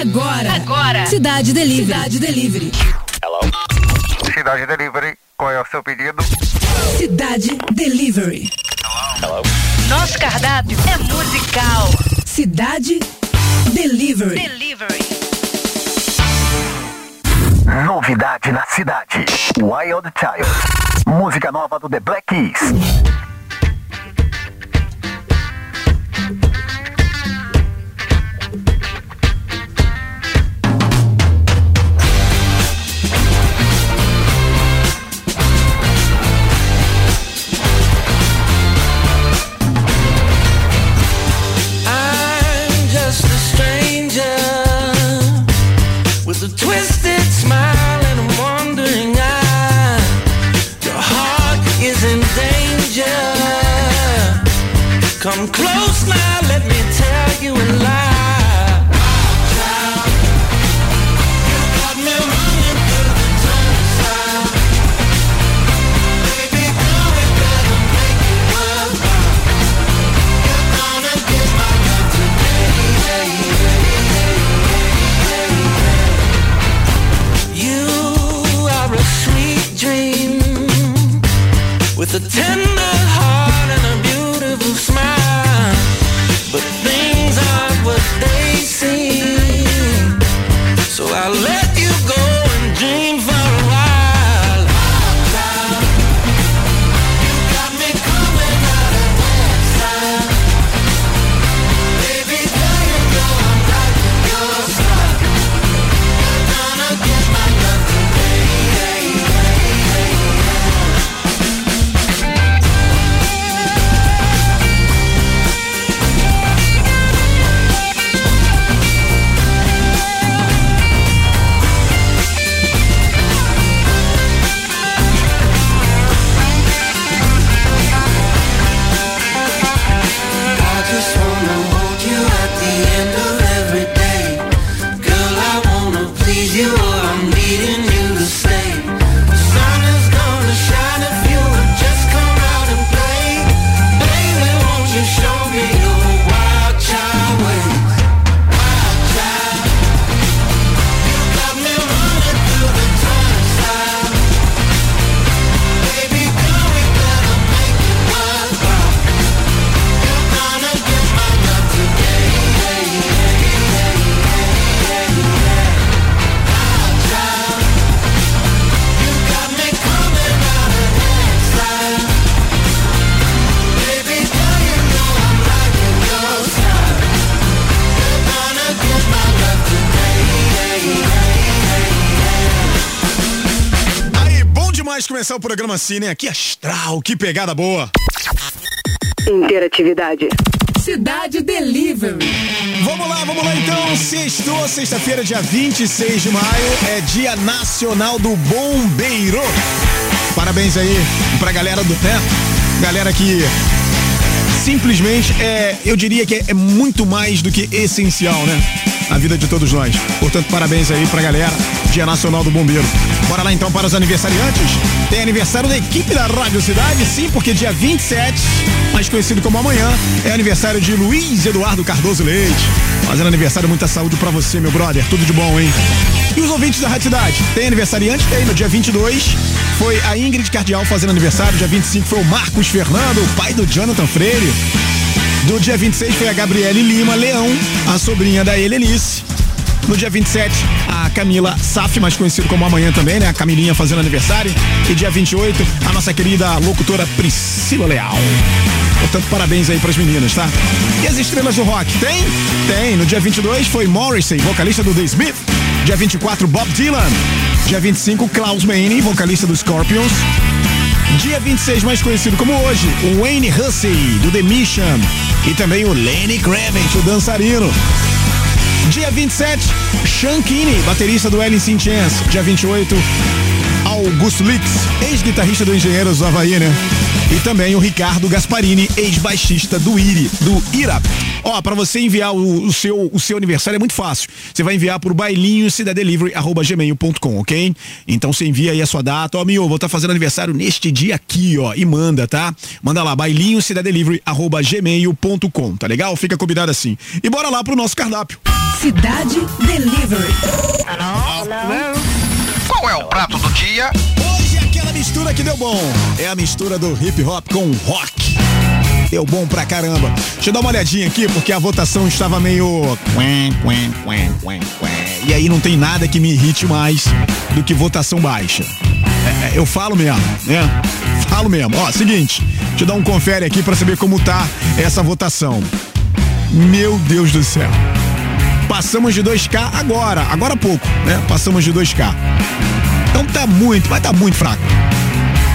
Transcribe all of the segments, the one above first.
Agora. Agora. Cidade Delivery. Cidade Delivery. Hello. Cidade Delivery. Qual é o seu pedido? Cidade Delivery. Hello. Nosso cardápio é musical. Cidade Delivery. Delivery. Novidade na cidade. Wild Child. Música nova do The Black Keys. Come começar o programa assim, né? Que astral, que pegada boa. Interatividade. Cidade Delivery. Vamos lá, vamos lá então. Sextou, sexta-feira, dia 26 de maio, é Dia Nacional do Bombeiro. Parabéns aí pra galera do né? Galera que simplesmente é, eu diria que é, é muito mais do que essencial, né? A vida de todos nós. Portanto, parabéns aí pra galera. Dia Nacional do Bombeiro. Bora lá então para os aniversariantes. Tem aniversário da equipe da Rádio Cidade, sim, porque dia 27, mais conhecido como amanhã, é aniversário de Luiz Eduardo Cardoso Leite. Fazendo aniversário, muita saúde pra você, meu brother. Tudo de bom, hein? E os ouvintes da Rádio Cidade? Tem aniversariante? Tem. No dia 22 foi a Ingrid Cardial fazendo aniversário. Dia 25 foi o Marcos Fernando, o pai do Jonathan Freire. Do dia 26 foi a Gabriele Lima Leão, a sobrinha da Helenice. No dia 27, a Camila Saf, mais conhecido como amanhã também, né? A Camilinha fazendo aniversário. E dia 28, a nossa querida locutora Priscila Leal. Portanto, parabéns aí pras meninas, tá? E as estrelas do rock? Tem? Tem. No dia 22 foi Morrissey, vocalista do The Smith. Dia 24, Bob Dylan. Dia 25, Klaus Meine, vocalista do Scorpions. Dia 26, mais conhecido como hoje, o Wayne Hussey, do The Mission. E também o Lenny Kravitz, o dançarino. Dia 27, Sean Kinney, baterista do Alice in Chains. Dia 28, ao Augusto Lix, ex-guitarrista do Engenheiros do Havaí, né? E também o Ricardo Gasparini, ex-baixista do IRI, do IRA. Ó, para você enviar o, o, seu, o seu aniversário é muito fácil. Você vai enviar por bailinho cidadelivery@gmail.com, ok? Então você envia aí a sua data. Ó, Mio, vou estar tá fazendo aniversário neste dia aqui, ó, e manda, tá? Manda lá, bailinho cidadelivery@gmail.com, tá legal? Fica combinado assim. E bora lá pro nosso cardápio. Cidade Delivery. Hello? Hello? Qual é o prato dia? Hoje é aquela mistura que deu bom. É a mistura do hip hop com rock. Deu bom pra caramba. Deixa eu dar uma olhadinha aqui, porque a votação estava meio. E aí não tem nada que me irrite mais do que votação baixa. É, eu falo mesmo, né? Falo mesmo. Ó, seguinte, deixa eu dar um confere aqui para saber como tá essa votação. Meu Deus do céu. Passamos de 2K agora, agora há pouco, né? Passamos de 2K. Então tá muito, mas tá muito fraco.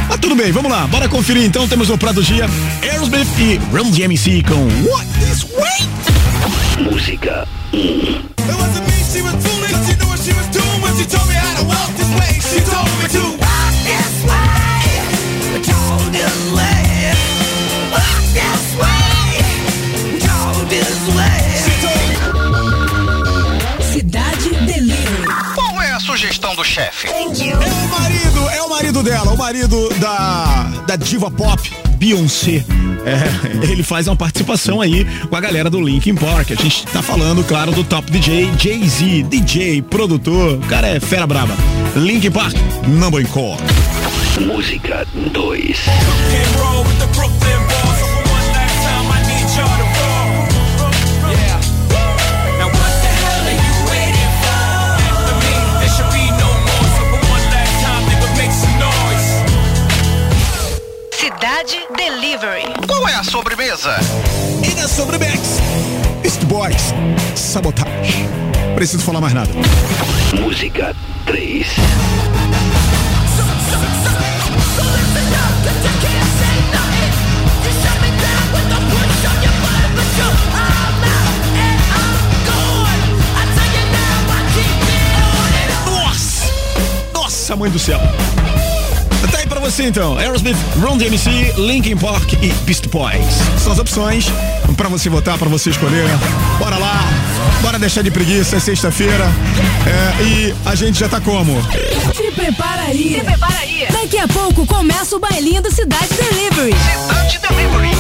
Mas tudo bem, vamos lá, bora conferir então. Temos o prato do dia Aerosmith e Run DMC com What Is Way? Música. Chefe? É o marido, é o marido dela, o marido da, da diva pop, Beyoncé. É, ele faz uma participação aí com a galera do Linkin Park. A gente tá falando, claro, do top DJ, Jay-Z, DJ, produtor. O cara é fera braba. Linkin Park, number in. Música 2. Sobremesa? E na sobremesa, Beast Boys, Sabotage. Preciso falar mais nada. Música 3. Nossa! Nossa, mãe do céu! Aí pra você então, Aerosmith, Run DMC, Linkin Park e Beast Boys. São as opções pra você votar, pra você escolher. Bora lá, bora deixar de preguiça, é sexta-feira. É, e a gente já tá como? Se prepara aí. Se prepara aí. Daqui a pouco começa o bailinho do Cidade Delivery. Cidade Delivery.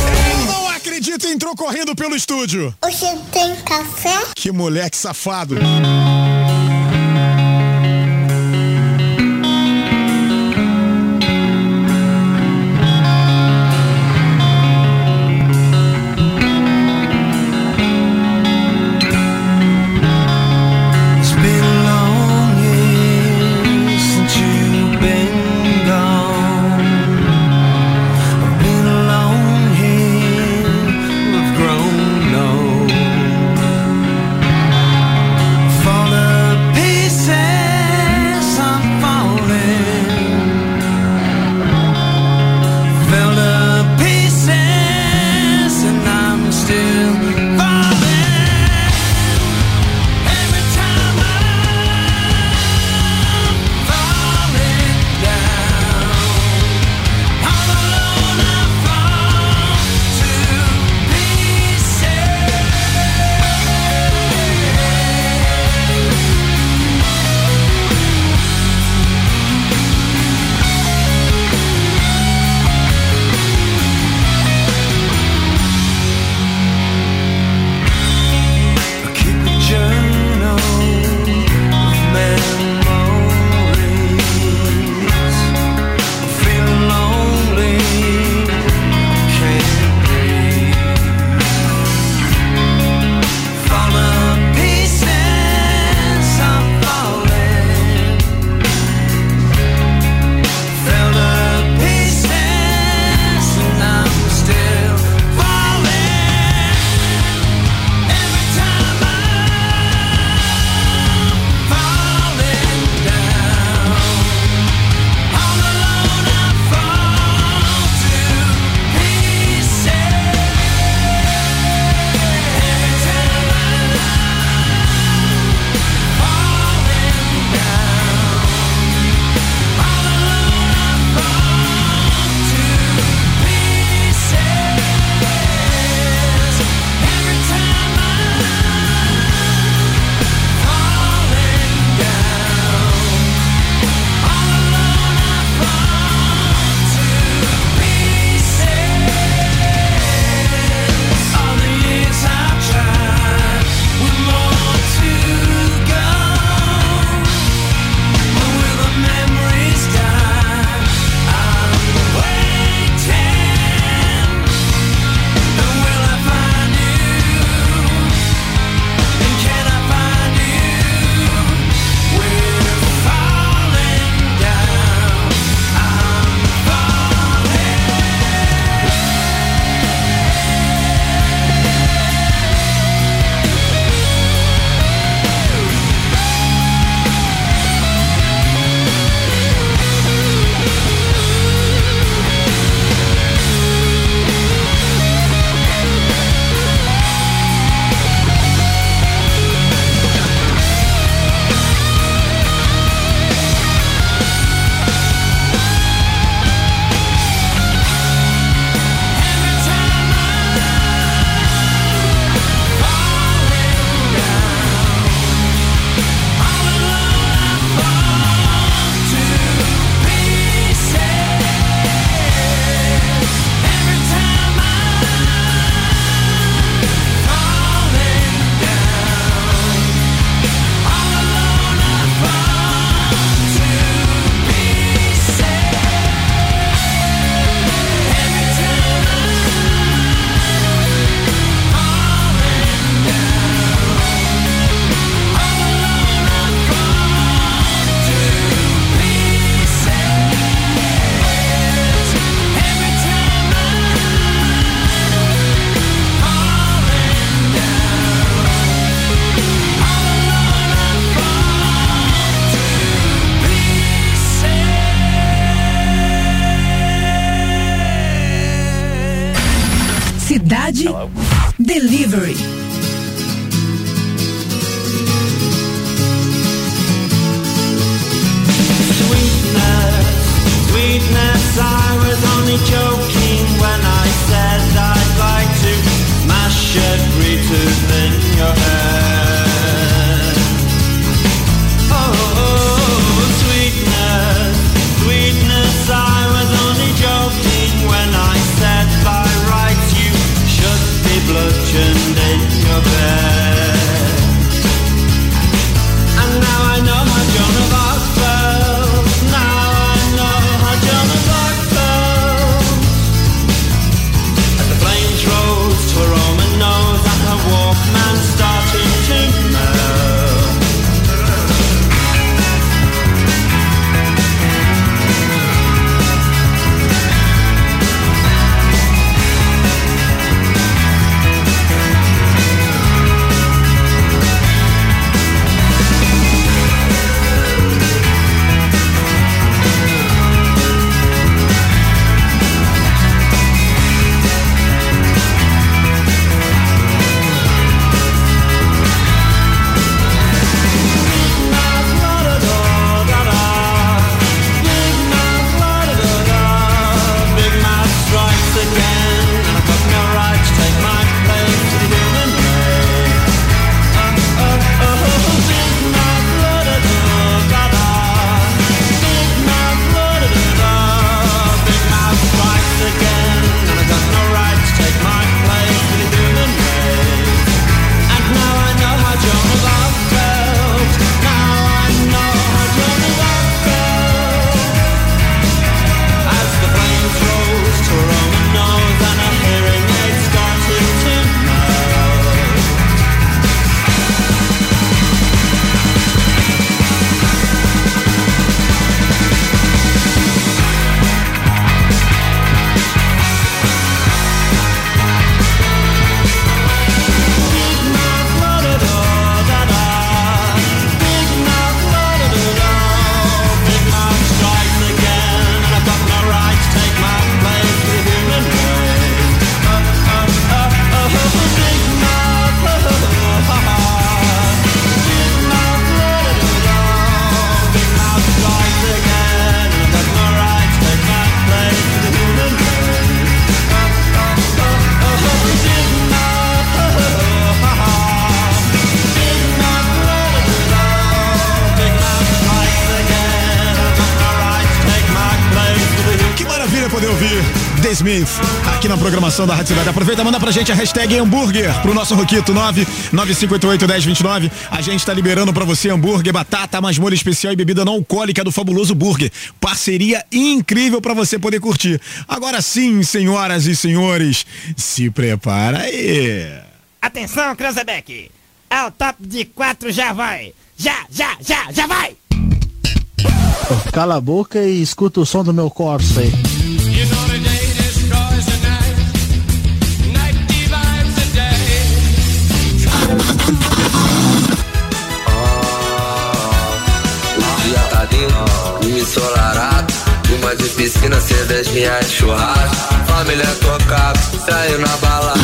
Acredito, entrou correndo pelo estúdio. Você tem café? Que moleque safado. Programação da Rádio Cidade. Aproveita, manda pra gente a hashtag hambúrguer pro nosso Roquito 995881029. A gente tá liberando pra você hambúrguer, batata, mais molho especial e bebida não alcoólica do Fabuloso Burger. Parceria incrível pra você poder curtir. Agora sim, senhoras e senhores, se prepara aí. Atenção, Cranzebeck! É o top de quatro, já vai! Já, já, já, já vai! Cala a boca e escuta o som do meu corso aí. Ensolarado Uma de piscina, cervejinha e churrasco Família tocado, saiu na balada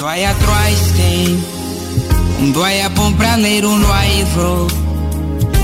Vai atrás tem um dóia bom pra ler um livro.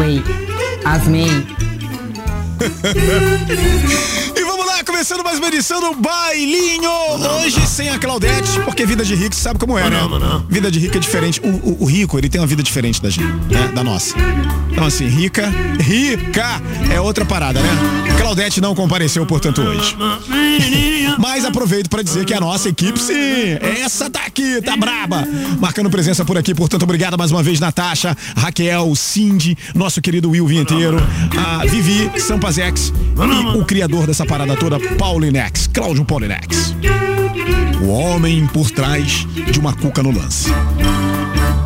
lá, lá, começando mais uma edição do Bailinho. Hoje sem a Claudete, porque vida de rico, você sabe como é, né? Vida de rico é diferente. O, o- o rico, ele tem uma vida diferente da gente, né? Da nossa. Então, assim, rica, rica é outra parada, né? Claudete não compareceu, portanto, hoje. Mas aproveito pra dizer que a nossa equipe, sim, essa tá aqui, tá braba. Marcando presença por aqui, portanto, obrigado mais uma vez, Natasha, Raquel, Cindy, nosso querido Will Vinheteiro, a Vivi Sampazex e o criador dessa parada toda, Paulinex, Cláudio Paulinex. O homem por trás de uma cuca no lance.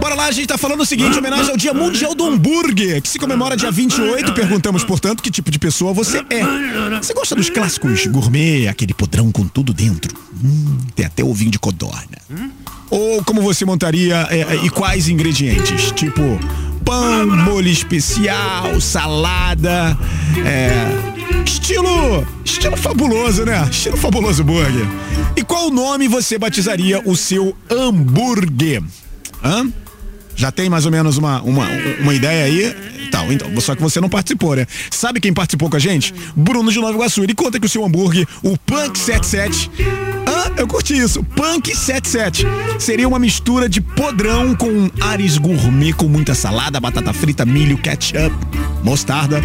Bora lá, a gente tá falando o seguinte, em homenagem ao Dia Mundial do Hambúrguer, que se comemora dia 28. Perguntamos, portanto, que tipo de pessoa você é. Você gosta dos clássicos gourmet, aquele podrão com tudo dentro? Hum, tem até ovinho de codorna. Ou como você montaria é, é, e quais ingredientes? Tipo, pão, molho especial, salada, é, Estilo. Estilo fabuloso, né? Estilo fabuloso burger. E qual nome você batizaria o seu hambúrguer? Hã? Já tem mais ou menos uma, uma, uma ideia aí? Tal, então, só que você não participou, né? Sabe quem participou com a gente? Bruno de Nova Iguaçu. Ele conta que o seu hambúrguer, o Punk 77. Ah, eu curti isso. Punk 77. Seria uma mistura de podrão com ares gourmet com muita salada, batata frita, milho, ketchup, mostarda,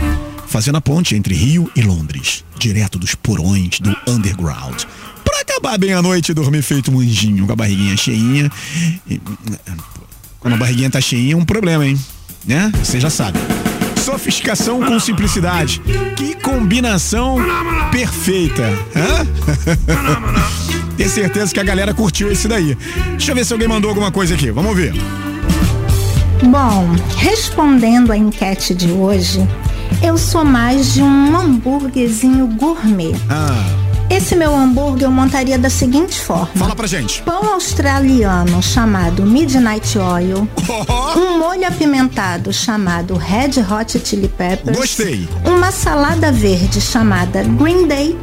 fazendo a ponte entre Rio e Londres, direto dos porões do underground. Pra acabar bem a noite e dormir feito um anjinho com a barriguinha cheinha. Quando a barriguinha tá cheinha é um problema, hein? Né? Você já sabe. Sofisticação com simplicidade. Que combinação perfeita. Hã? Tenho certeza que a galera curtiu esse daí. Deixa eu ver se alguém mandou alguma coisa aqui. Vamos ver. Bom, respondendo à enquete de hoje, eu sou mais de um hambúrguerzinho gourmet. Ah, Esse meu hambúrguer eu montaria da seguinte forma: fala pra gente. pão australiano chamado Midnight Oil, um molho apimentado chamado Red Hot Chili Peppers, Gostei. uma salada verde chamada Green Day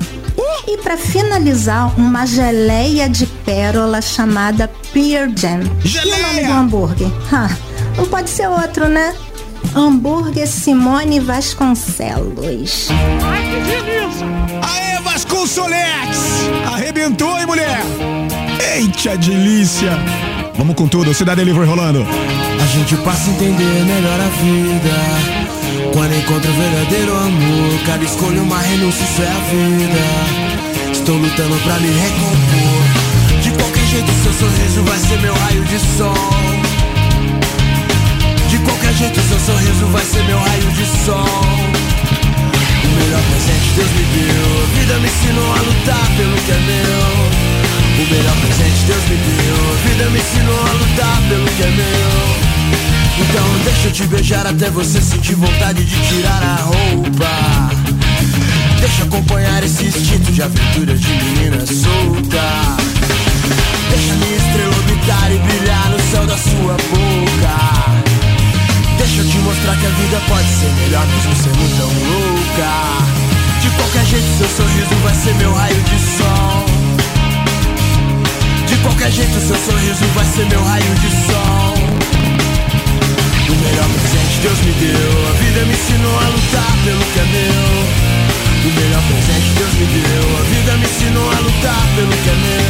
e para finalizar uma geleia de pérola chamada Pear Jam. E o nome do hambúrguer? Ah, não pode ser outro, né? Hambúrguer Simone Vasconcelos. Aê, Vasconcelos! Arrebentou, hein, mulher? Eita, delícia! Vamos com tudo, Cidade Delivery rolando. A gente passa a entender melhor a vida Quando encontra o verdadeiro amor Cada escolha uma renúncia, isso é a vida Estou lutando pra me recompor De qualquer jeito seu sorriso vai ser meu raio de sol Qualquer jeito seu sorriso vai ser meu raio de sol. O melhor presente Deus me deu. Vida me ensinou a lutar pelo que é meu. O melhor presente Deus me deu. Vida me ensinou a lutar pelo que é meu. Então deixa eu te beijar até você sentir vontade de tirar a roupa. Deixa acompanhar esse instinto de aventura de menina solta. Deixa minha estrela orbitar e brilhar no céu da sua boca mostrar que a vida pode ser melhor mesmo sendo tão louca. De qualquer jeito seu sorriso vai ser meu raio de sol. De qualquer jeito seu sorriso vai ser meu raio de sol. O melhor presente Deus me deu. A vida me ensinou a lutar pelo que é meu. O melhor presente Deus me deu. A vida me ensinou a lutar pelo que é meu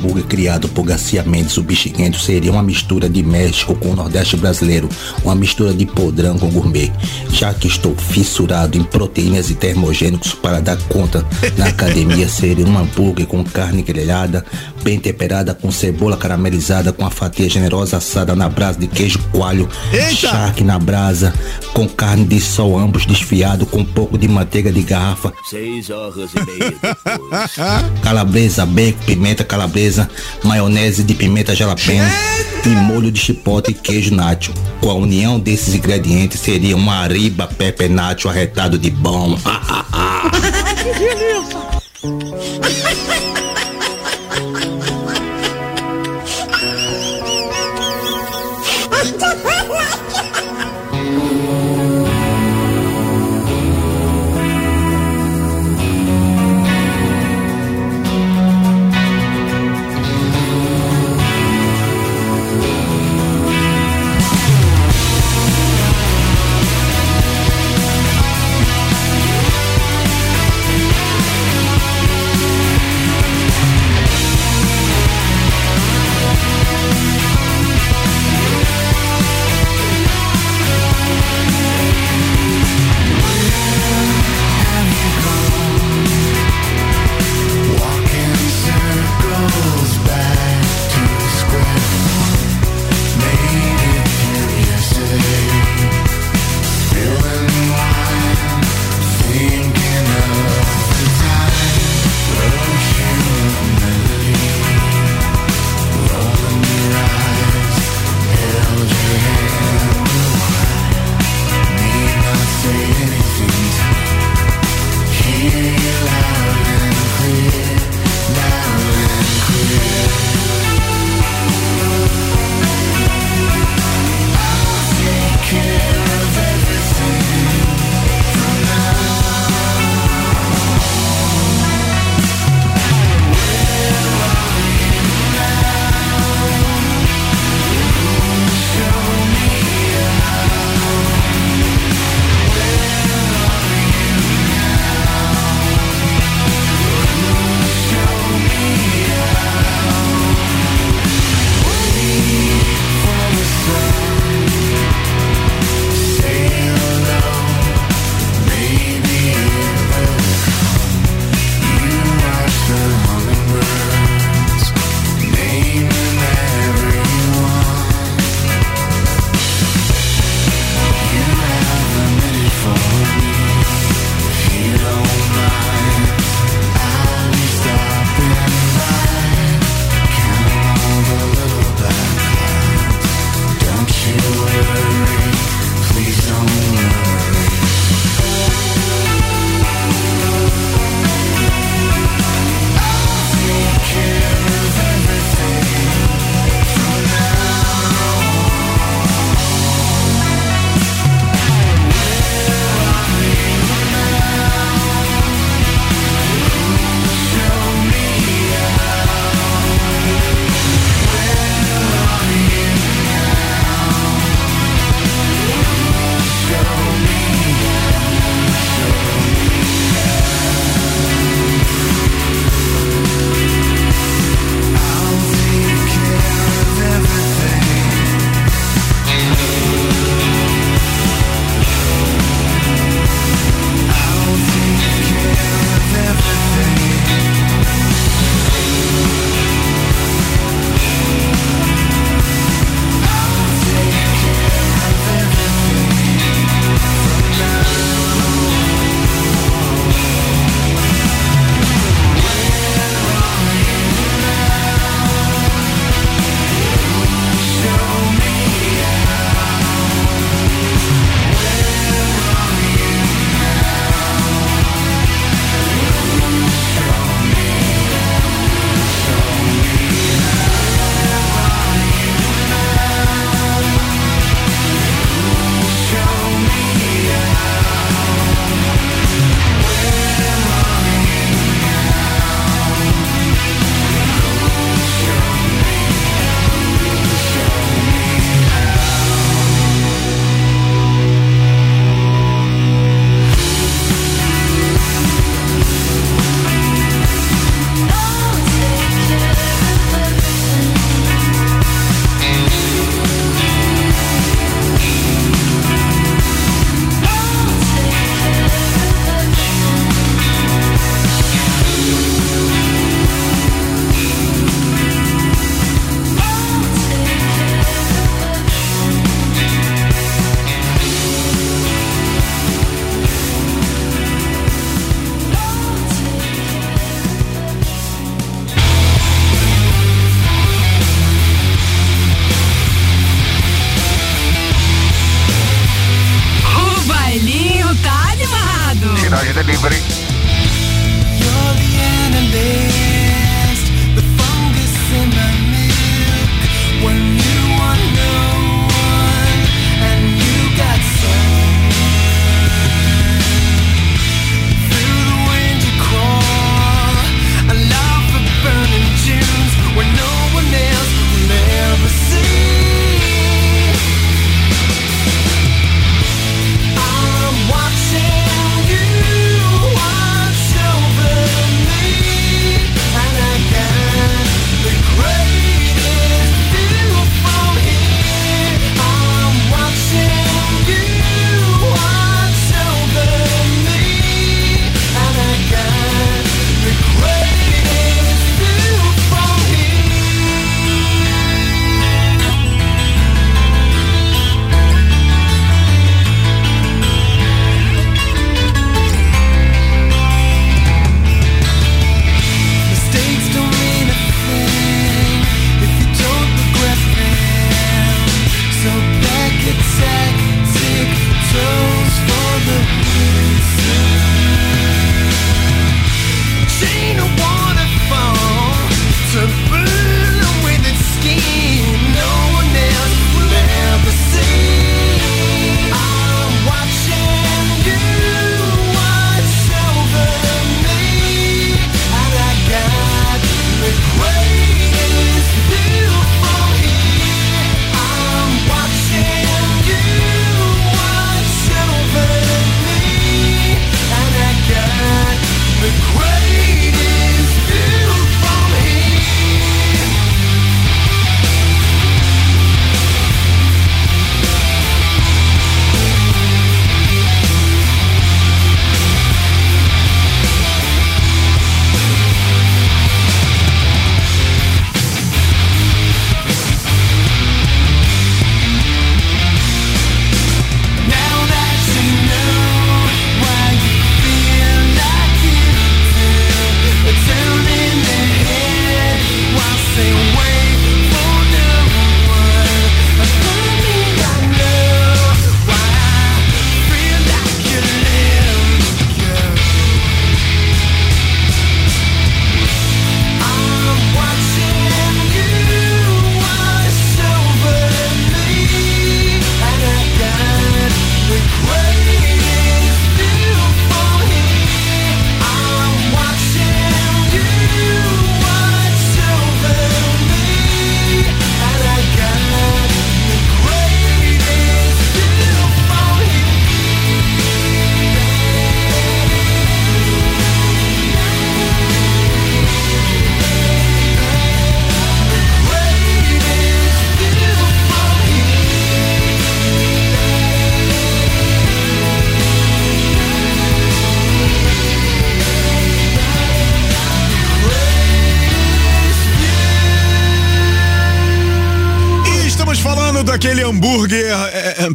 hambúrguer criado por Garcia Mendes, o Bichiquento, seria uma mistura de México com o Nordeste brasileiro, uma mistura de podrão com gourmet. Já que estou fissurado em proteínas e termogênicos para dar conta na academia, seria um hambúrguer com carne grelhada, bem temperada, com cebola caramelizada, com a fatia generosa assada na brasa de queijo coalho, charque na brasa, com carne de sol, ambos desfiado, com um pouco de manteiga de garrafa, Seis horas e meia depois. calabresa, bacon, pimenta calabresa, maionese de pimenta jalapeno e molho de chipotle e queijo nacho. Com a união desses ingredientes seria uma ariba pepe nacho arretado de bom. que delícia!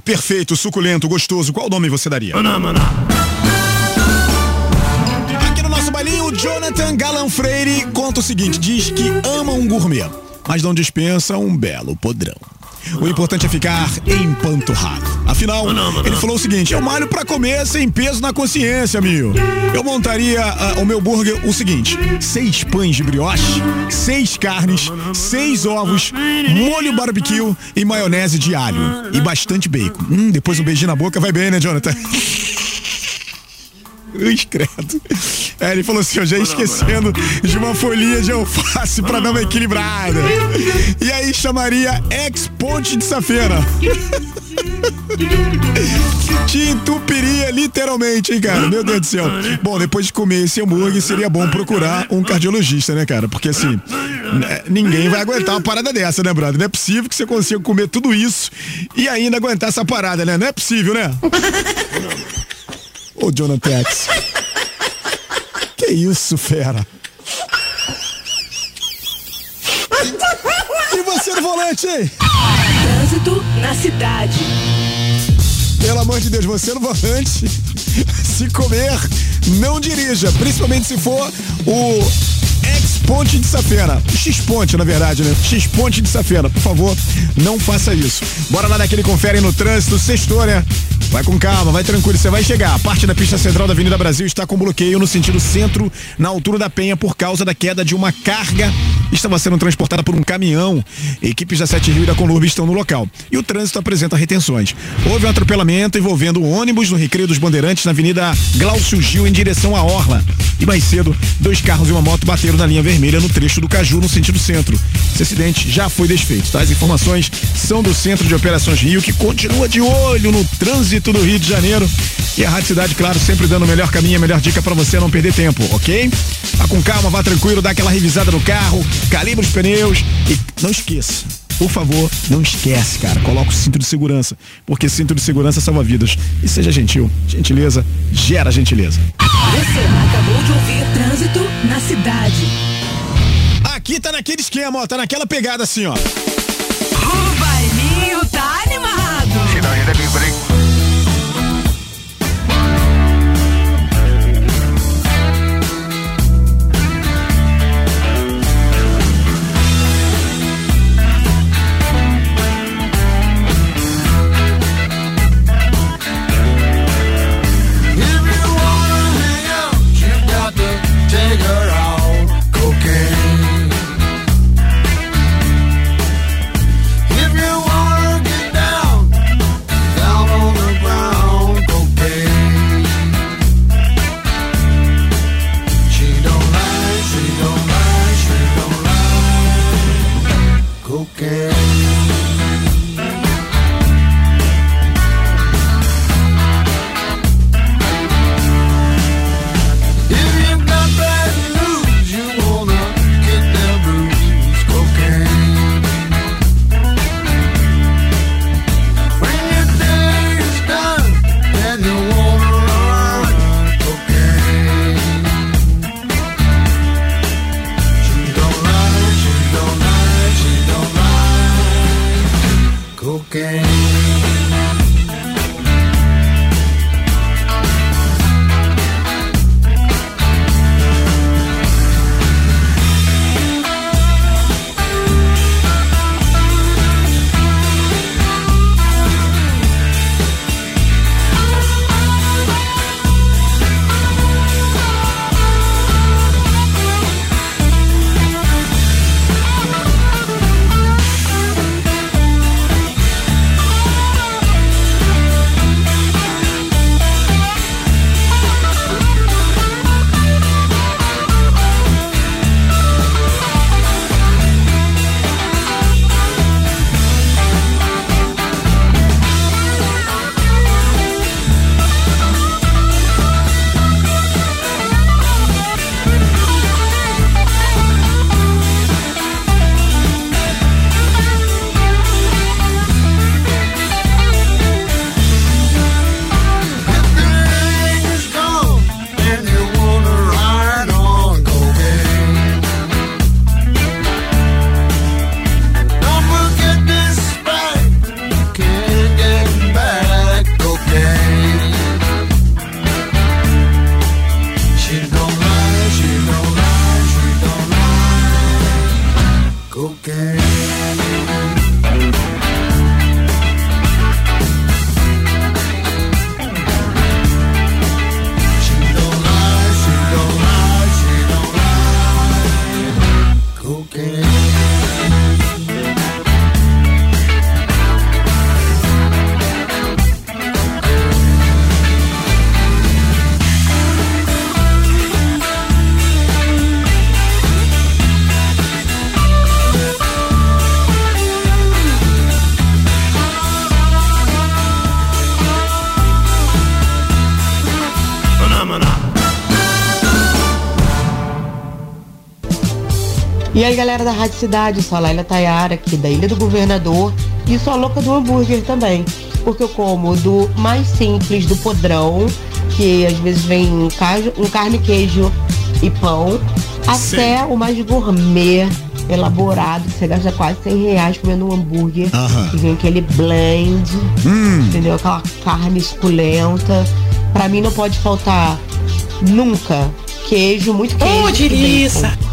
perfeito, suculento, gostoso. Qual nome você daria? Aqui no nosso bailinho, o Jonathan Galan Freire conta o seguinte: diz que ama um gourmet, mas não dispensa um belo podrão. O importante é ficar empanturrado. Afinal, ele falou o seguinte: eu malho pra comer sem peso na consciência, amigo. Eu montaria ah, o meu burger o seguinte: seis pães de brioche, seis carnes, seis ovos, molho barbecue e maionese de alho. E bastante bacon. Hum, depois um beijinho na boca vai bem, né, Jonathan? Cruz, credo. É, ele falou assim, eu já ia esquecendo de uma folhinha de alface pra dar uma equilibrada. E aí chamaria ex-ponte de safena. Te entupiria literalmente, hein, cara? Meu Deus do céu. Bom, depois de comer esse hambúrguer, seria bom procurar um cardiologista, né, cara? Porque assim, né, ninguém vai aguentar uma parada dessa, né, brother? Não é possível que você consiga comer tudo isso e ainda aguentar essa parada, né? Não é possível, né? Ô, Jonathan. Que isso, fera? E você no volante, hein? Trânsito na cidade. Pelo amor de Deus, você no volante, se comer, não dirija. Principalmente se for o ex-ponte de Safena. X-ponte, na verdade, né? X-ponte de Safena. Por favor, não faça isso. Bora lá naquele confere no trânsito. Sextou, né? Vai com calma, vai tranquilo, você vai chegar. A parte da pista central da Avenida Brasil está com bloqueio no sentido centro, na altura da Penha, por causa da queda de uma carga. Estava sendo transportada por um caminhão. Equipes da Sete Rio e da Conlurb estão no local. E o trânsito apresenta retenções. Houve um atropelamento envolvendo um ônibus no Recreio dos Bandeirantes, na Avenida Glaucio Gil, em direção à Orla. E mais cedo, dois carros e uma moto bateram na linha vermelha no trecho do Caju, no sentido centro. Esse acidente já foi desfeito. Tá? As informações são do Centro de Operações Rio, que continua de olho no trânsito do Rio de Janeiro. E a Rádio Cidade, claro, sempre dando o melhor caminho, a melhor dica para você não perder tempo, ok? Vá com calma, vá tranquilo, dá aquela revisada no carro, calibre os pneus e não esqueça. Por favor, não esquece, cara. Coloca o cinto de segurança, porque cinto de segurança salva vidas. E seja gentil. Gentileza gera gentileza. Você acabou de ouvir Trânsito na Cidade. Aqui tá naquele esquema, ó, tá naquela pegada assim, ó. O bailinho tá animado. E aí, galera da Rádio Cidade, sou a Laila Tayara, aqui da Ilha do Governador, e sou a louca do hambúrguer também, porque eu como do mais simples, do podrão, que às vezes vem um, cajo, um carne, queijo e pão, até o mais gourmet, elaborado, que você gasta quase 100 reais comendo um hambúrguer, Aham. que vem aquele blend, Hum. entendeu? Aquela carne suculenta. Pra mim não pode faltar nunca queijo, muito queijo. Oh, delícia!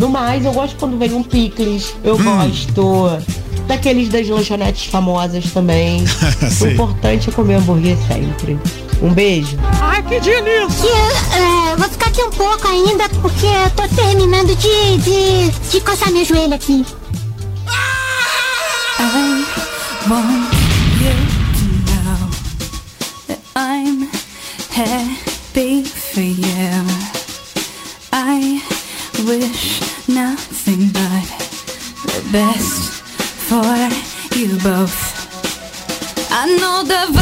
No mais, eu gosto quando vem um picles. Eu hum. gosto daqueles das lanchonetes famosas também. o importante é comer hambúrguer sempre. Um beijo. Ai, que delícia! Eu, é, vou ficar aqui um pouco ainda, porque eu tô terminando de, de, de coçar meu joelho aqui. I want you to know that I'm happy for you. I wish both. I know the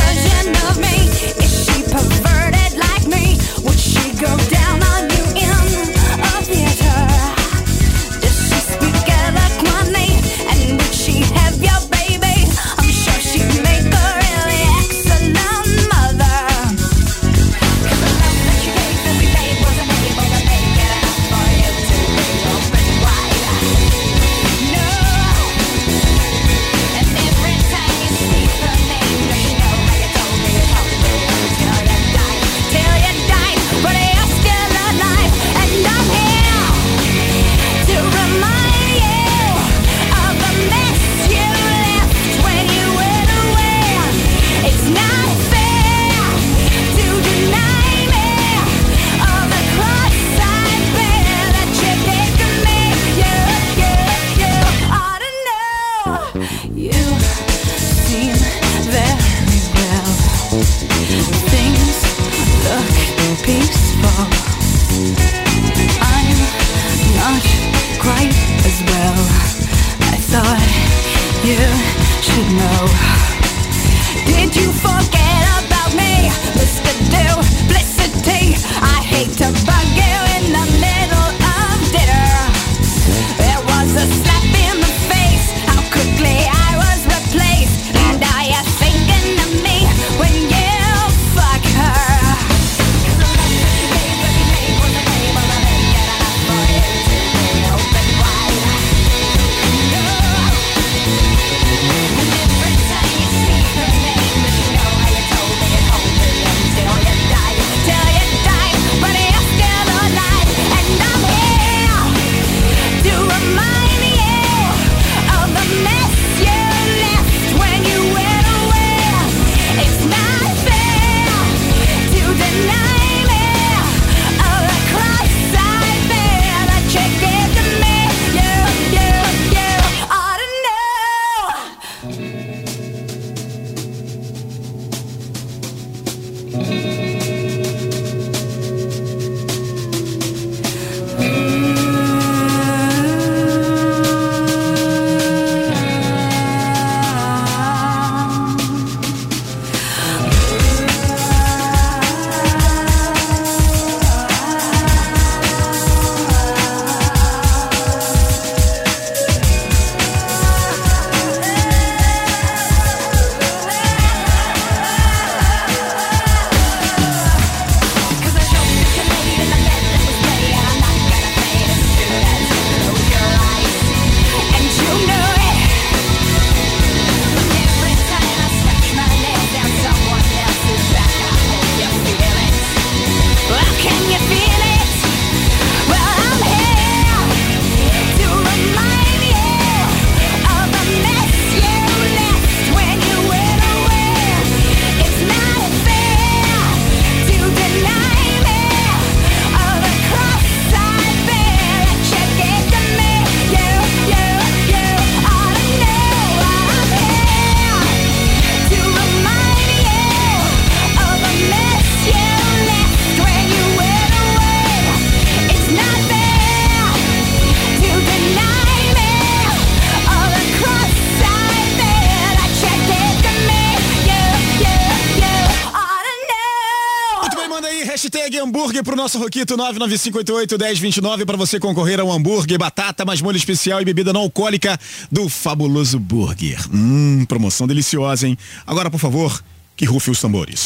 Ligue pro nosso Roquito 99588-1029 para você concorrer a um hambúrguer, batata, mais molho especial e bebida não alcoólica do fabuloso burger. Hum, promoção deliciosa, hein? Agora, por favor, que rufe os tambores.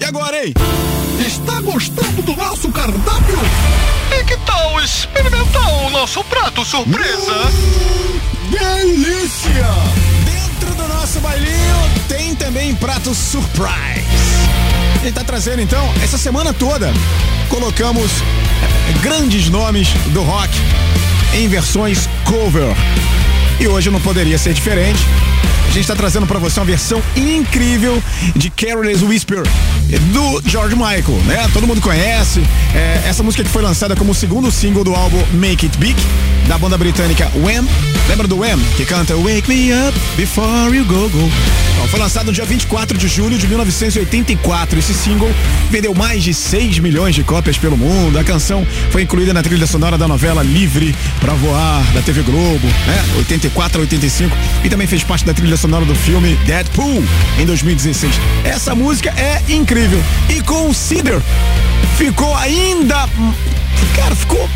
E agora, hein? Está gostando do nosso cardápio? E que tal experimentar o nosso prato surpresa? Hum, delícia! Dentro do nosso bailinho tem também prato surprise. A gente tá trazendo então, essa semana toda, colocamos eh, grandes nomes do rock em versões cover. E hoje não poderia ser diferente. A gente está trazendo para você uma versão incrível de Careless Whisper do George Michael, né? Todo mundo conhece é, essa música que foi lançada como o segundo single do álbum Make It Big da banda britânica Wham. Lembra do Wham que canta Wake Me Up Before You Go Go? Foi lançado no dia 24 de julho de 1984. Esse single vendeu mais de 6 milhões de cópias pelo mundo. A canção foi incluída na trilha sonora da novela Livre para Voar da TV Globo, né? 84 a 85 e também fez parte da trilha sonora do filme Deadpool em 2016. Essa música é incrível e Consider ficou ainda Cara, ficou.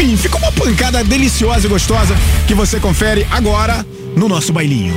Enfim, ficou uma pancada deliciosa e gostosa que você confere agora no nosso bailinho.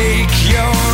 Take your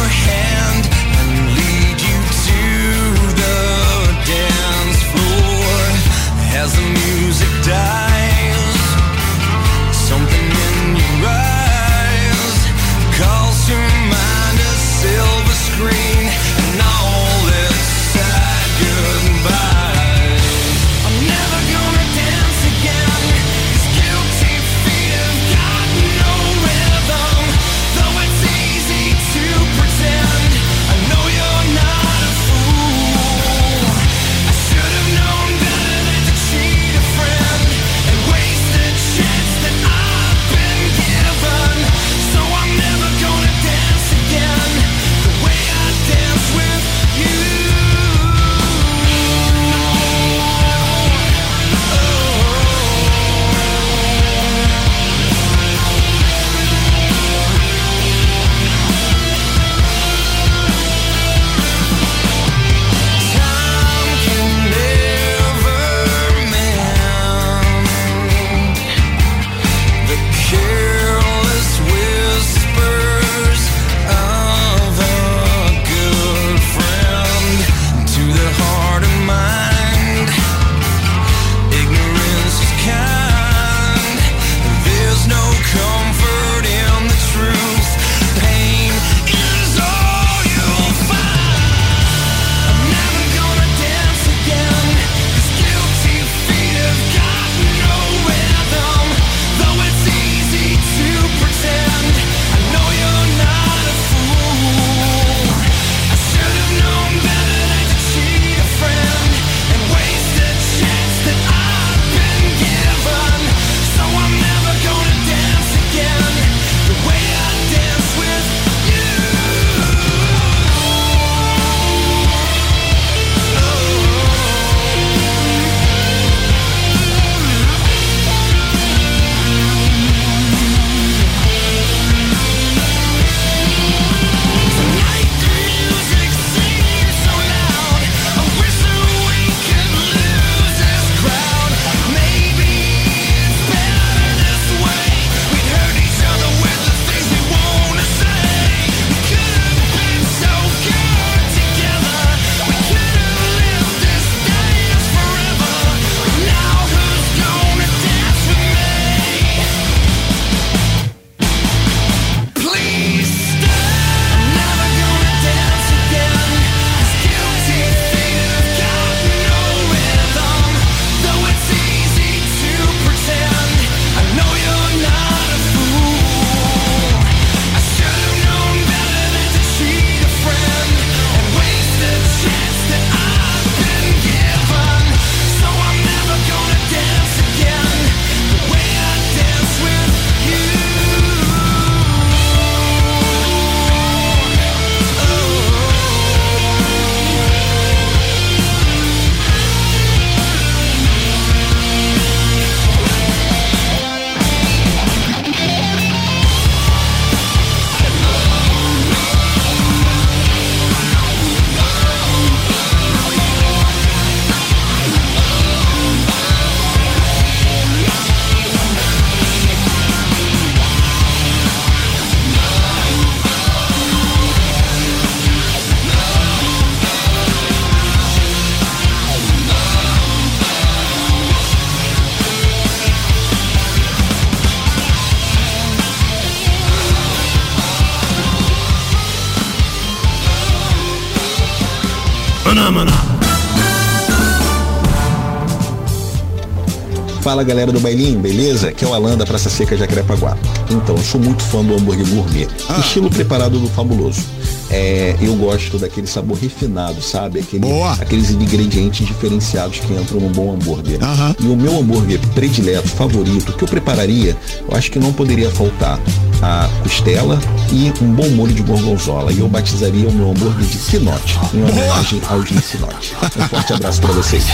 Fala galera do Bailinho, beleza? Aqui é o Alan da Praça Seca de Jacarepaguá. Então, eu sou muito fã do hambúrguer gourmet, estilo preparado do Fabuloso. É, eu gosto daquele sabor refinado, sabe? Aquele, aqueles ingredientes diferenciados que entram num bom hambúrguer. E o meu hambúrguer predileto, favorito, que eu prepararia, eu acho que não poderia faltar a costela e um bom molho de gorgonzola. E eu batizaria o meu hambúrguer de Sinote, em homenagem ao Gin Sinote. Um forte abraço pra vocês.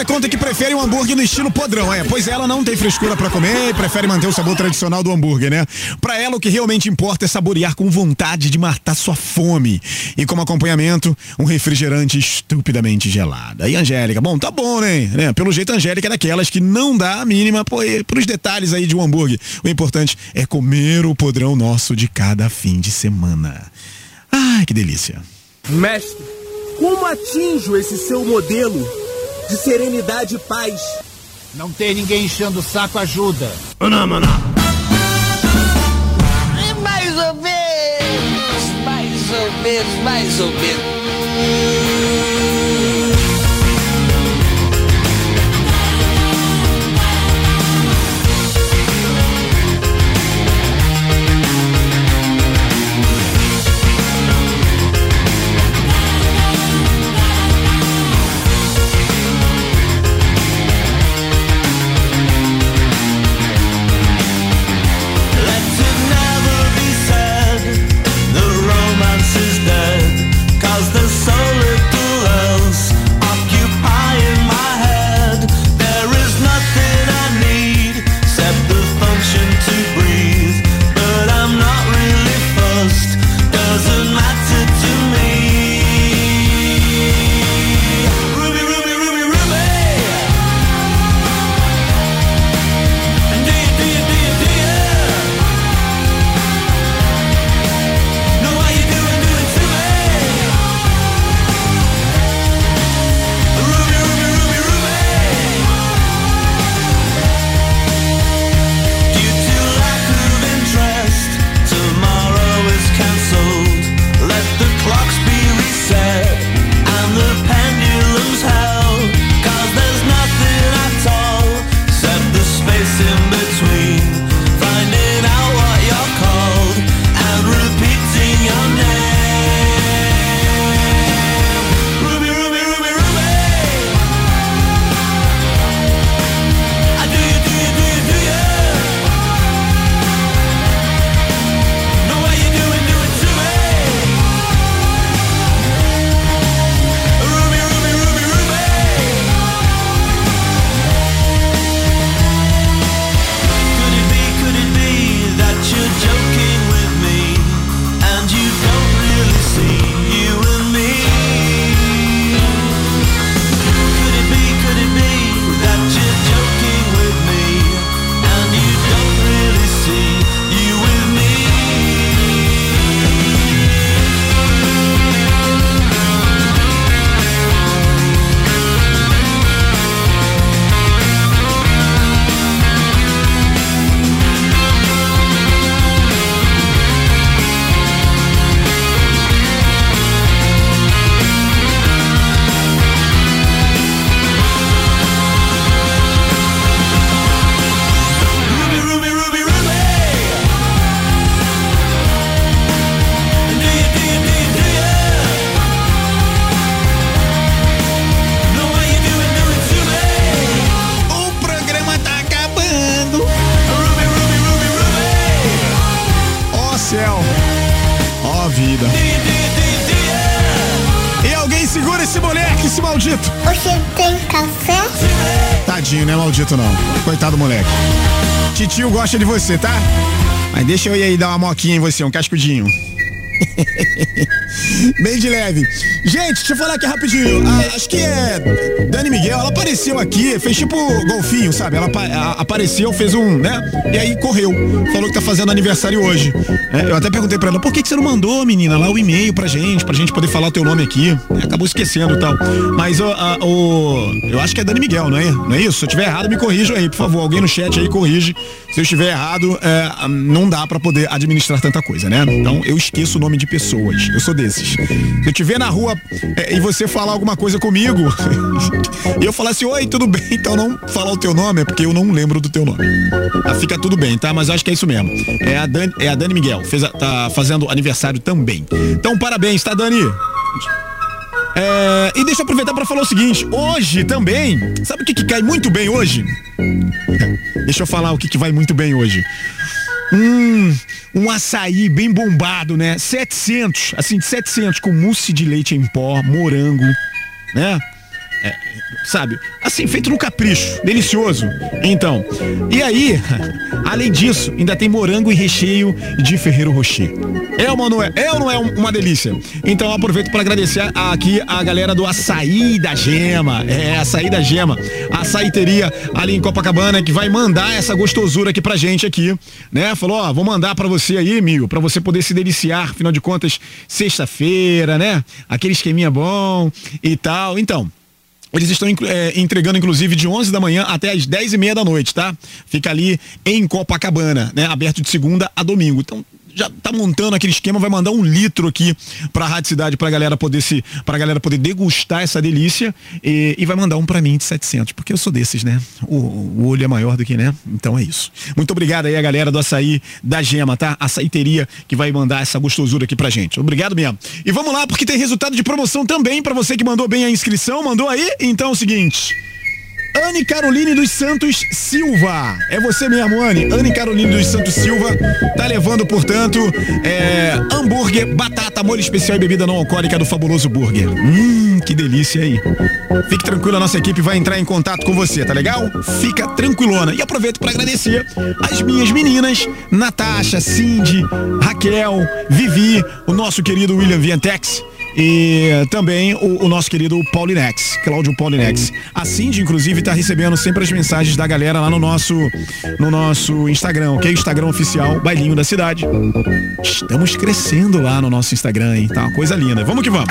A Angélica Moura conta que prefere um hambúrguer no estilo podrão, é. Pois ela não tem frescura pra comer e prefere manter o sabor tradicional do hambúrguer, né? Pra ela, o que realmente importa é saborear com vontade de matar sua fome. E como acompanhamento, um refrigerante estupidamente gelado. Aí, Angélica, bom, tá bom, né? né? Pelo jeito, Angélica é daquelas que não dá a mínima e pros detalhes aí de um hambúrguer. O importante é comer o podrão nosso de cada fim de semana. Ai, que delícia. Mestre, como atinjo esse seu modelo de serenidade e paz? Não ter ninguém enchendo o saco ajuda. Mais ou menos, mais ou menos, mais ou menos. Não. Coitado do moleque. Titio gosta de você, tá? Mas deixa eu ir aí dar uma moquinha em você, um cascudinho. Bem de leve. Gente, deixa eu falar aqui rapidinho. Ah, acho que é Dani Miguel, ela apareceu aqui, fez tipo golfinho, sabe? Ela a- apareceu, fez um, né? E aí correu. Falou que tá fazendo aniversário hoje. É, eu até perguntei pra ela, por que, que você não mandou, menina, lá o e-mail pra gente, pra gente poder falar o teu nome aqui? É, Acabou esquecendo e tal. Mas ó, a- o. Eu acho que é Dani Miguel, não é? Não é isso? Se eu tiver errado, me corrijam aí, por favor. Alguém no chat aí corrige. Se eu estiver errado, é, não dá pra poder administrar tanta coisa, né? Então eu esqueço o nome de pessoas. Eu sou desses. Se eu estiver na rua é, e você falar alguma coisa comigo e eu falar assim, oi, tudo bem? Então não falar o teu nome, é porque eu não lembro do teu nome. Tá, fica tudo bem, tá? Mas acho que é isso mesmo. É a Dani, é a Dani Miguel. Fez a- tá fazendo aniversário também. Então, parabéns, tá, Dani? É, e deixa eu aproveitar para falar o seguinte, hoje também, sabe o que, que cai muito bem hoje? Deixa eu falar o que, que vai muito bem hoje. Hum, um açaí bem bombado, né? 700, assim, de 700 com mousse de leite em pó, morango, né? É, sabe? Assim, feito no capricho, delicioso. Então, e aí, além disso, ainda tem morango e recheio de Ferreiro Rocher. É ou não é? É ou não é um- uma delícia? Então aproveito para agradecer aqui a galera do Açaí da Gema. É, Açaí da Gema. A açaiteria ali em Copacabana que vai mandar essa gostosura aqui pra gente aqui, né? Falou, ó, vou mandar pra você aí, Mil, pra você poder se deliciar, afinal de contas, sexta-feira, né? Aquele esqueminha bom e tal. Então, eles estão é, entregando, inclusive, de 11 da manhã até as 10 e meia da noite, tá? Fica ali em Copacabana, né? Aberto de segunda a domingo. Então, já tá montando aquele esquema, vai mandar um litro aqui pra Rádio Cidade pra galera poder se, pra galera poder degustar essa delícia e, e vai mandar um pra mim de 700, porque eu sou desses, né? O, o olho é maior do que, né? Então é isso. Muito obrigado aí a galera do Açaí da Gema, tá? Açaiteria que vai mandar essa gostosura aqui pra gente. Obrigado mesmo. E vamos lá, porque tem resultado de promoção também pra você que mandou bem a inscrição, mandou aí? Então é o seguinte. Anne Caroline dos Santos Silva. É você mesmo, Anne. Anne Caroline dos Santos Silva tá levando, portanto, é, hambúrguer, batata, molho especial e bebida não alcoólica do Fabuloso Burger. Hum, que delícia aí. Fique tranquilo, a nossa equipe vai entrar em contato com você, tá legal? Fica tranquilona. E aproveito para agradecer as minhas meninas, Natasha, Cindy, Raquel, Vivi, o nosso querido William Vientex. E também o, o nosso querido Paulinex, Cláudio Paulinex. A Cindy, inclusive, tá recebendo sempre as mensagens da galera lá no nosso, no nosso Instagram, ok? Instagram oficial, Bailinho da Cidade. Estamos crescendo lá no nosso Instagram, hein? Tá uma coisa linda. Vamos que vamos.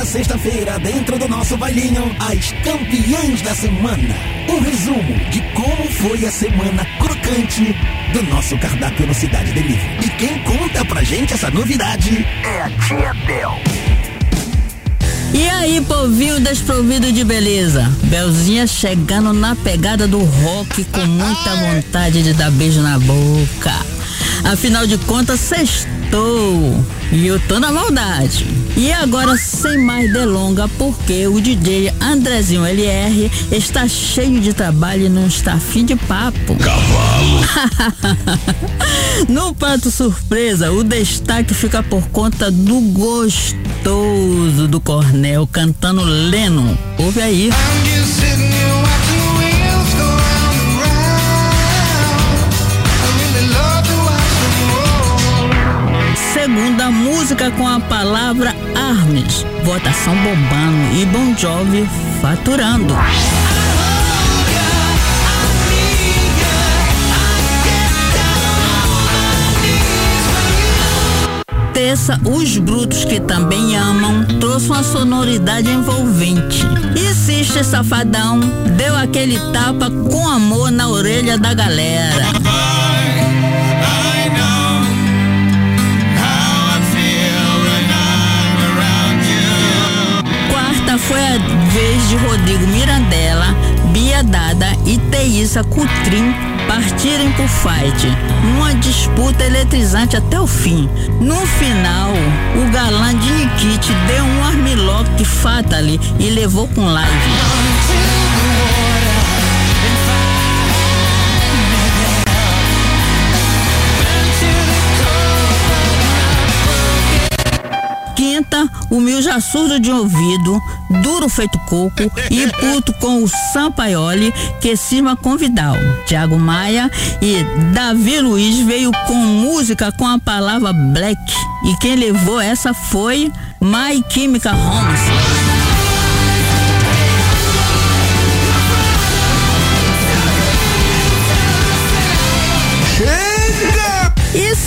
Toda sexta-feira, dentro do nosso bailinho, as campeãs da semana. Um resumo de como foi a semana crocante do nosso cardápio no Cidade Delivery. E quem conta pra gente essa novidade é a Tia Bel. E aí, povinho desprovido de beleza? Belzinha chegando na pegada do rock com muita vontade de dar beijo na boca. Afinal de contas, sextou. E eu tô na maldade. E agora, sem mais delonga, porque o DJ Andrezinho LR está cheio de trabalho e não está afim de papo. Cavalo. no prato surpresa, o destaque fica por conta do gostoso do Cornel cantando Leno. Ouve aí. Música com a palavra Armes, votação bombando e Bon Jovi faturando. Terça, os brutos que também amam, trouxe uma sonoridade envolvente. E Sister Safadão deu aquele tapa com amor na orelha da galera. De Rodrigo Mirandela, Bia Dada e Teísa Cutrim partirem pro fight, numa disputa eletrizante até o fim. No final, o galã de Nikit deu um armlock fatally e levou com live. Quinta, o Mil já surdo de ouvido, duro feito coco e puto com o Sampaioli, que cisma convidá-lo. Tiago Maia e Davi Luiz veio com música com a palavra black. E quem levou essa foi My Chemical Homes.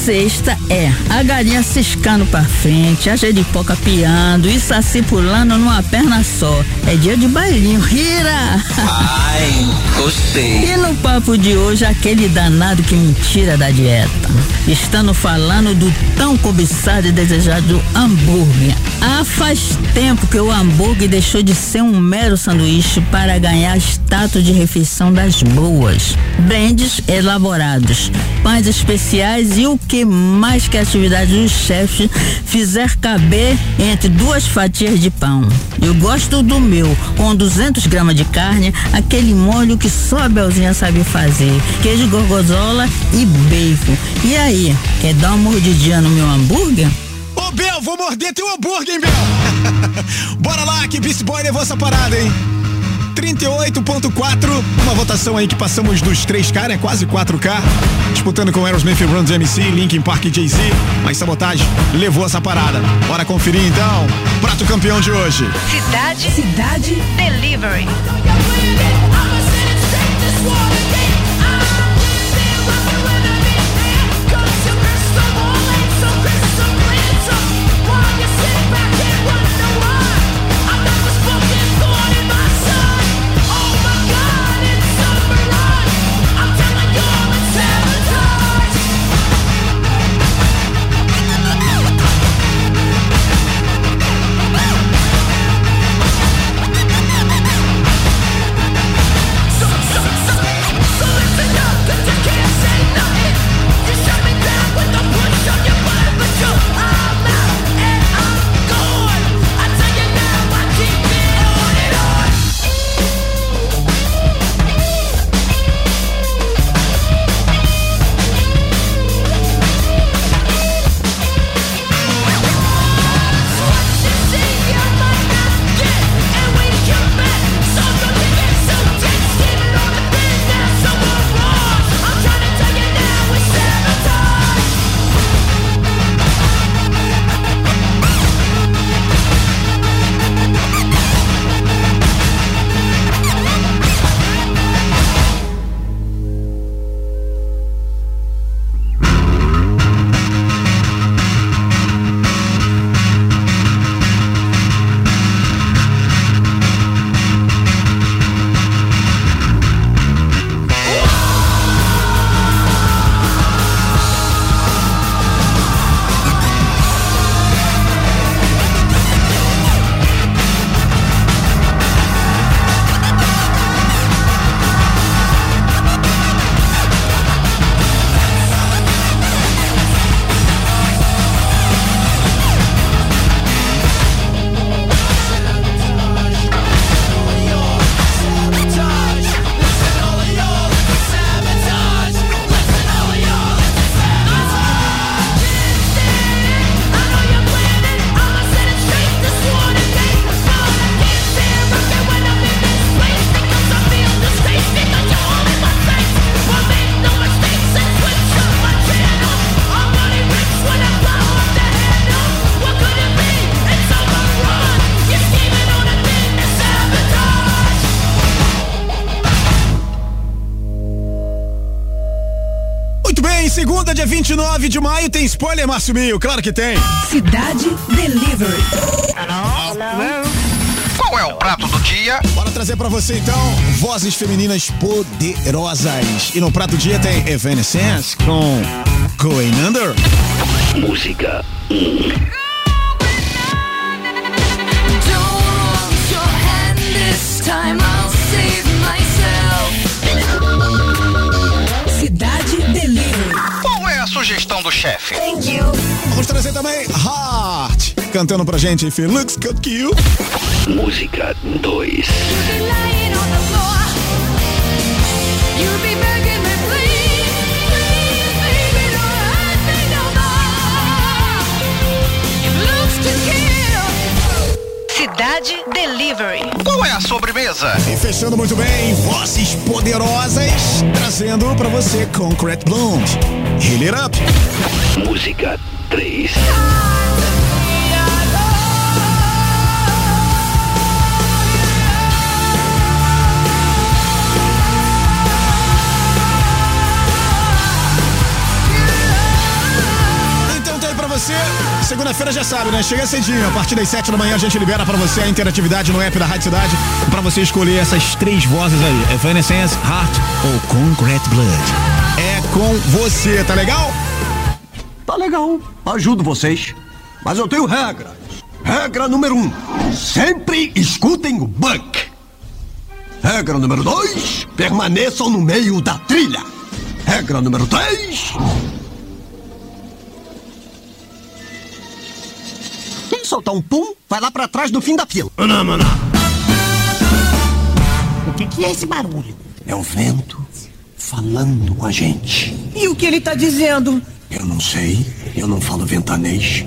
Sexta é a galinha ciscando pra frente, a jeripoca piando e saci pulando numa perna só. É dia de bailinho, rira! Ai, gostei. E no papo de hoje, aquele danado que me tira da dieta. Estando falando do tão cobiçado e desejado hambúrguer. Ah, faz tempo que o hambúrguer deixou de ser um mero sanduíche para ganhar status de refeição das boas. Brands elaborados, pães especiais e o que mais que a atividade dos chefes fizer caber entre duas fatias de pão. Eu gosto do meu, com 200 gramas de carne, aquele molho que só a Belzinha sabe fazer, queijo gorgonzola e bacon. E aí, quer dar uma mordidinha no meu hambúrguer? Bel, vou morder teu hambúrguer, Bel? Bora lá, que Beast Boy levou essa parada, hein? 38.4, uma votação aí que passamos dos 3K, né? Quase 4K. Disputando com Aerosmith, Run MC, Linkin Park e Jay-Z. Mas Sabotagem levou essa parada. Bora conferir então. Prato campeão de hoje. Cidade. Cidade Delivery. 9 de maio tem spoiler, Márcio Minho, claro que tem. Cidade Delivery. Hello. Qual é o prato do dia? Bora trazer para você então vozes femininas poderosas. E no prato do dia tem Evanescence com Going Under. Música chefe? Vamos trazer também Heart, cantando pra gente If It Looks Good to You. Música 2 Cidade Delivery. Qual é a sobremesa? E fechando muito bem, vozes poderosas, trazendo para você Concrete Blonde. Heal It Up. Música 3. Ah! Segunda-feira já sabe, né? Chega cedinho, a partir das 7 da manhã a gente libera pra você a interatividade no app da Rádio Cidade, pra você escolher essas três vozes aí, Evanescence, Heart ou Concrete Blood. É com você, tá legal? Tá legal, ajudo vocês. Mas eu tenho regra. Regra número um: sempre escutem o Buck. Regra número dois: permaneçam no meio da trilha. Regra número três: soltar um pum, vai lá pra trás do fim da fila. Não, não, não. O que, que é esse barulho? É o vento falando com a gente. E o que ele tá dizendo? Eu não sei, eu não falo ventanês.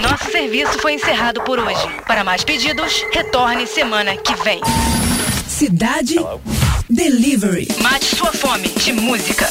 Nosso serviço foi encerrado por hoje. Para mais pedidos, retorne semana que vem. Cidade Delivery. Mate sua fome de música.